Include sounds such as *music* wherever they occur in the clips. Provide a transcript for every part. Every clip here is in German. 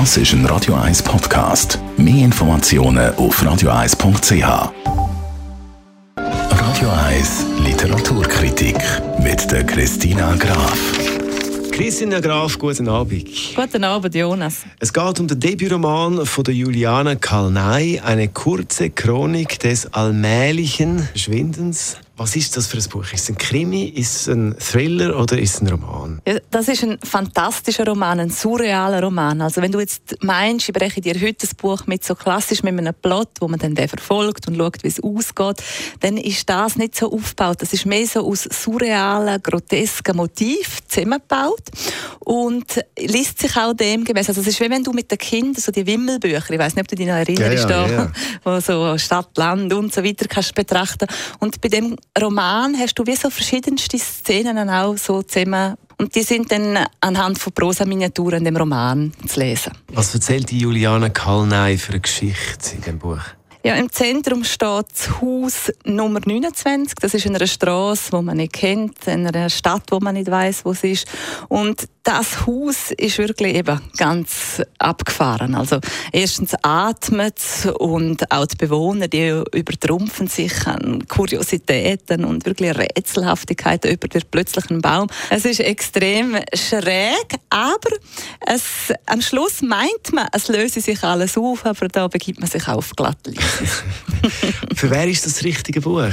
Das ist ein Radio 1 Podcast. Mehr Informationen auf radio1.ch. Radio 1 Literaturkritik mit der Christina Graf. Christina Graf, guten Abend. Guten Abend, Jonas. Es geht um den Debütroman von der Juliana Kalnay, eine kurze Chronik des allmählichen Verschwindens was ist das für ein Buch? Ist es ein Krimi, ist es ein Thriller oder ist es ein Roman? Ja, das ist ein fantastischer Roman, ein surrealer Roman. Also wenn du jetzt meinst, ich breche dir heute das Buch mit so klassisch mit einem Plot, wo man dann den verfolgt und schaut, wie es ausgeht, dann ist das nicht so aufgebaut. Das ist mehr so aus surrealen, grotesken Motiven zusammengebaut und liest sich auch dem gemäß. Also es ist wie wenn du mit den Kindern so die Wimmelbücher, ich weiß nicht, ob du dich noch erinnerst, ja, ja, ja. *laughs* wo so Stadt, Land und so weiter kannst betrachten. Und bei dem Roman hast du wie so verschiedenste Szenen auch so zusammen und die sind dann anhand von Prosa-Miniaturen in dem Roman zu lesen. Was erzählt die Juliane Kalnay für eine Geschichte in dem Buch? Ja, im Zentrum steht das Haus Nummer 29. Das ist in einer Straße, wo man nicht kennt, in einer Stadt, wo man nicht weiß, wo es ist. Und das Haus ist wirklich eben ganz abgefahren. Also erstens atmet und auch die Bewohner, die übertrumpfen sich an Kuriositäten und wirklich Rätselhaftigkeiten über den plötzlichen Baum. Es ist extrem schräg, aber es, am Schluss meint man, es löse sich alles auf, aber da begibt man sich auf glatte *laughs* Für wer ist das richtige Buch?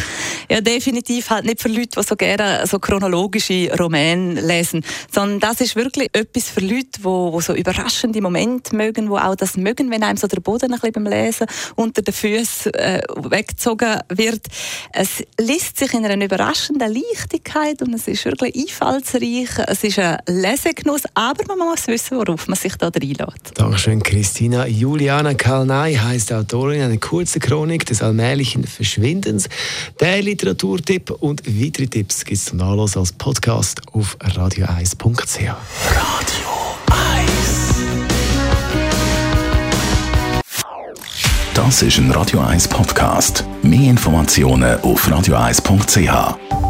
Ja, definitiv halt nicht für Leute, die so gerne so chronologische Romane lesen, sondern das ist wirklich etwas für Leute, die, die so überraschende Momente mögen, die auch das mögen, wenn einem so der Boden ein bisschen beim Lesen unter den Füßen äh, weggezogen wird. Es liest sich in einer überraschenden Leichtigkeit und es ist wirklich einfallsreich. Es ist ein Lesegenuss, aber man muss wissen, worauf man sich da reinlässt. Dankeschön, Christina. Juliana Kalnay heißt Autorin, eine kurze Chronik des allmählichen Verschwindens. Der Literaturtipp und weitere Tipps gibt es zum Nachlesen als Podcast auf radio1.ch. Radio 1. Das ist ein Radio 1 Podcast. Mehr Informationen auf radio1.ch.